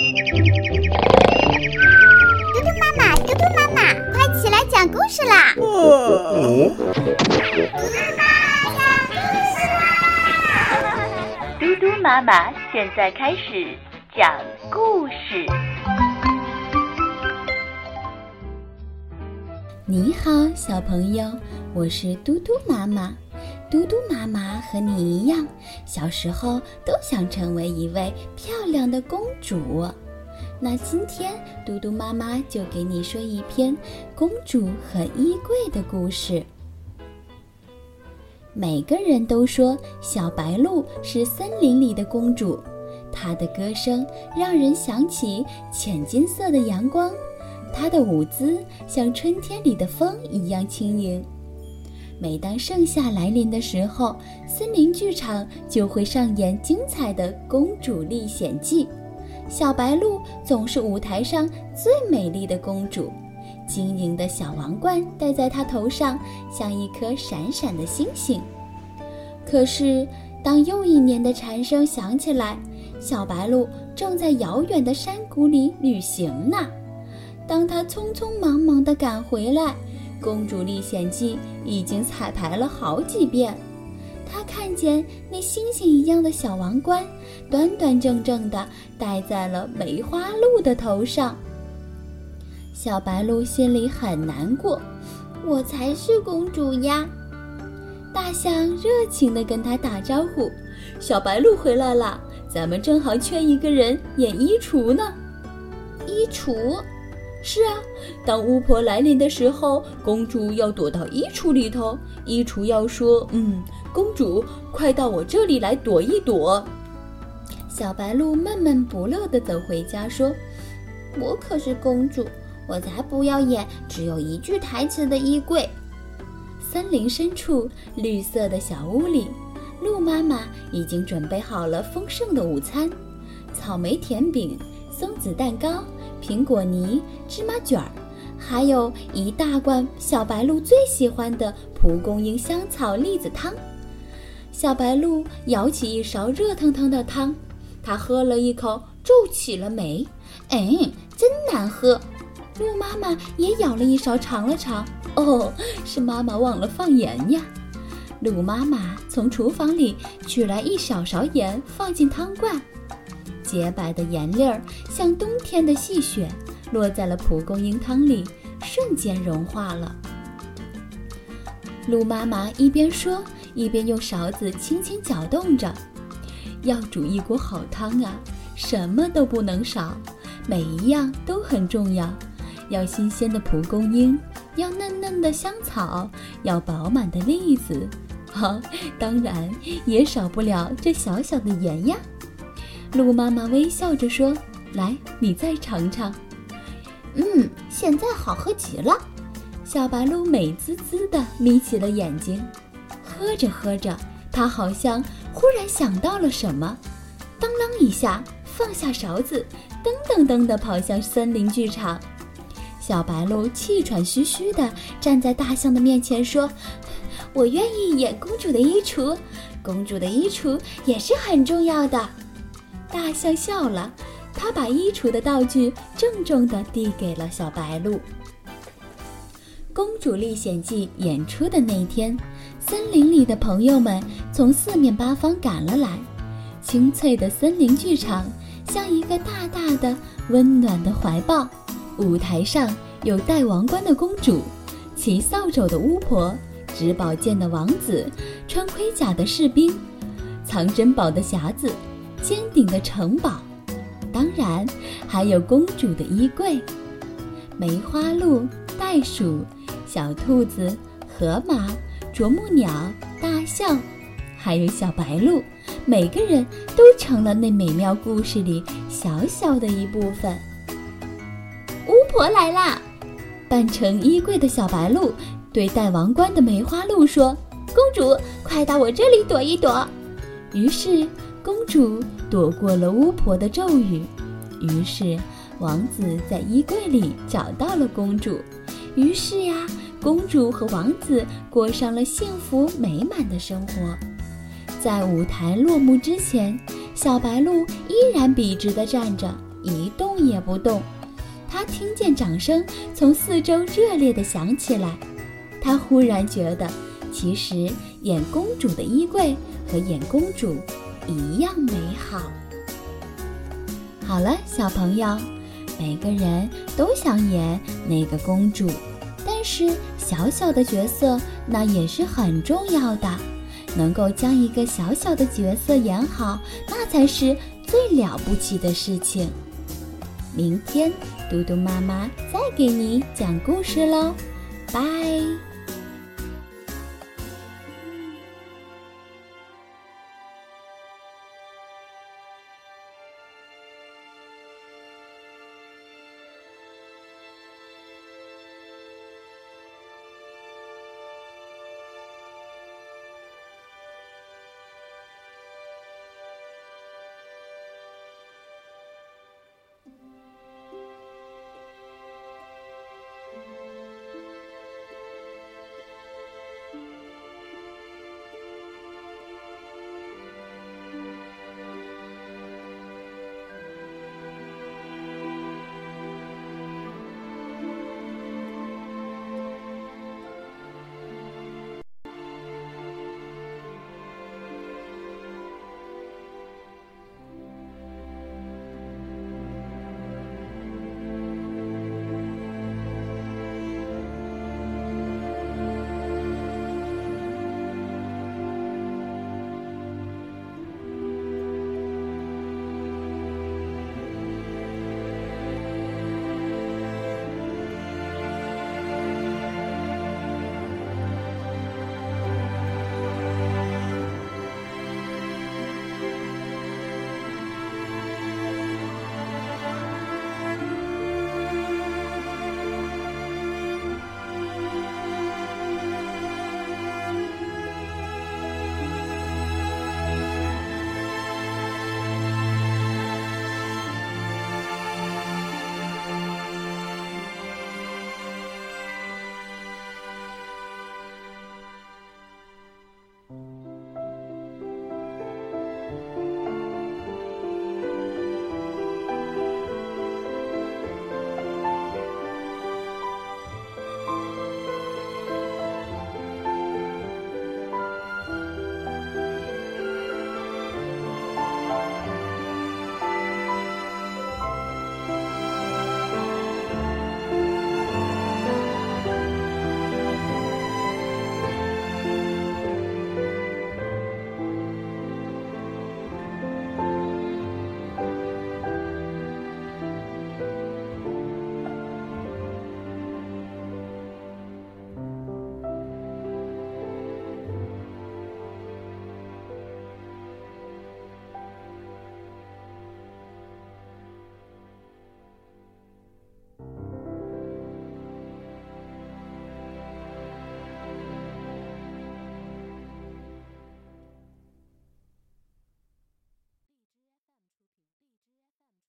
嘟嘟妈妈，嘟嘟妈妈，快起来讲故事啦！嘟嘟妈妈讲故事啦！嘟嘟妈妈现在开始讲故事。你好，小朋友，我是嘟嘟妈妈。嘟嘟妈妈和你一样，小时候都想成为一位漂亮的公主。那今天，嘟嘟妈妈就给你说一篇公主和衣柜的故事。每个人都说小白鹿是森林里的公主，她的歌声让人想起浅金色的阳光。她的舞姿像春天里的风一样轻盈。每当盛夏来临的时候，森林剧场就会上演精彩的《公主历险记》。小白鹿总是舞台上最美丽的公主，晶莹的小王冠戴在她头上，像一颗闪闪的星星。可是，当又一年的蝉声响起来，小白鹿正在遥远的山谷里旅行呢。当他匆匆忙忙地赶回来，《公主历险记》已经彩排了好几遍。他看见那星星一样的小王冠，端端正正地戴在了梅花鹿的头上。小白鹿心里很难过，我才是公主呀！大象热情地跟他打招呼：“小白鹿回来了，咱们正好缺一个人演衣橱呢。”衣橱。是啊，当巫婆来临的时候，公主要躲到衣橱里头。衣橱要说：“嗯，公主，快到我这里来躲一躲。”小白鹿闷闷不乐地走回家，说：“我可是公主，我才不要演只有一句台词的衣柜。”森林深处，绿色的小屋里，鹿妈妈已经准备好了丰盛的午餐：草莓甜饼、松子蛋糕。苹果泥、芝麻卷儿，还有一大罐小白鹿最喜欢的蒲公英香草栗子汤。小白鹿舀起一勺热腾腾的汤，它喝了一口，皱起了眉：“哎，真难喝。”鹿妈妈也舀了一勺尝了尝，哦，是妈妈忘了放盐呀。鹿妈妈从厨房里取来一小勺盐，放进汤罐。洁白的盐粒儿像冬天的细雪，落在了蒲公英汤里，瞬间融化了。鹿妈妈一边说，一边用勺子轻轻搅动着。要煮一锅好汤啊，什么都不能少，每一样都很重要。要新鲜的蒲公英，要嫩嫩的香草，要饱满的栗子，好，当然也少不了这小小的盐呀。鹿妈妈微笑着说：“来，你再尝尝。”嗯，现在好喝极了。小白鹿美滋滋地眯起了眼睛，喝着喝着，它好像忽然想到了什么，当啷一下放下勺子，噔噔噔地跑向森林剧场。小白鹿气喘吁吁地站在大象的面前说：“我愿意演公主的衣橱，公主的衣橱也是很重要的。”大象笑了，他把衣橱的道具郑重地递给了小白鹿。《公主历险记》演出的那天，森林里的朋友们从四面八方赶了来。清脆的森林剧场像一个大大的、温暖的怀抱。舞台上有戴王冠的公主，骑扫帚的巫婆，执宝剑的王子，穿盔甲的士兵，藏珍宝的匣子。尖顶的城堡，当然还有公主的衣柜。梅花鹿、袋鼠、小兔子、河马、啄木鸟、大象，还有小白鹿，每个人都成了那美妙故事里小小的一部分。巫婆来啦！扮成衣柜的小白鹿对戴王冠的梅花鹿说：“公主，快到我这里躲一躲。”于是。公主躲过了巫婆的咒语，于是王子在衣柜里找到了公主，于是呀，公主和王子过上了幸福美满的生活。在舞台落幕之前，小白鹿依然笔直地站着，一动也不动。他听见掌声从四周热烈地响起来，他忽然觉得，其实演公主的衣柜和演公主一样美好。好了，小朋友，每个人都想演那个公主，但是小小的角色那也是很重要的。能够将一个小小的角色演好，那才是最了不起的事情。明天，嘟嘟妈妈再给你讲故事喽，拜。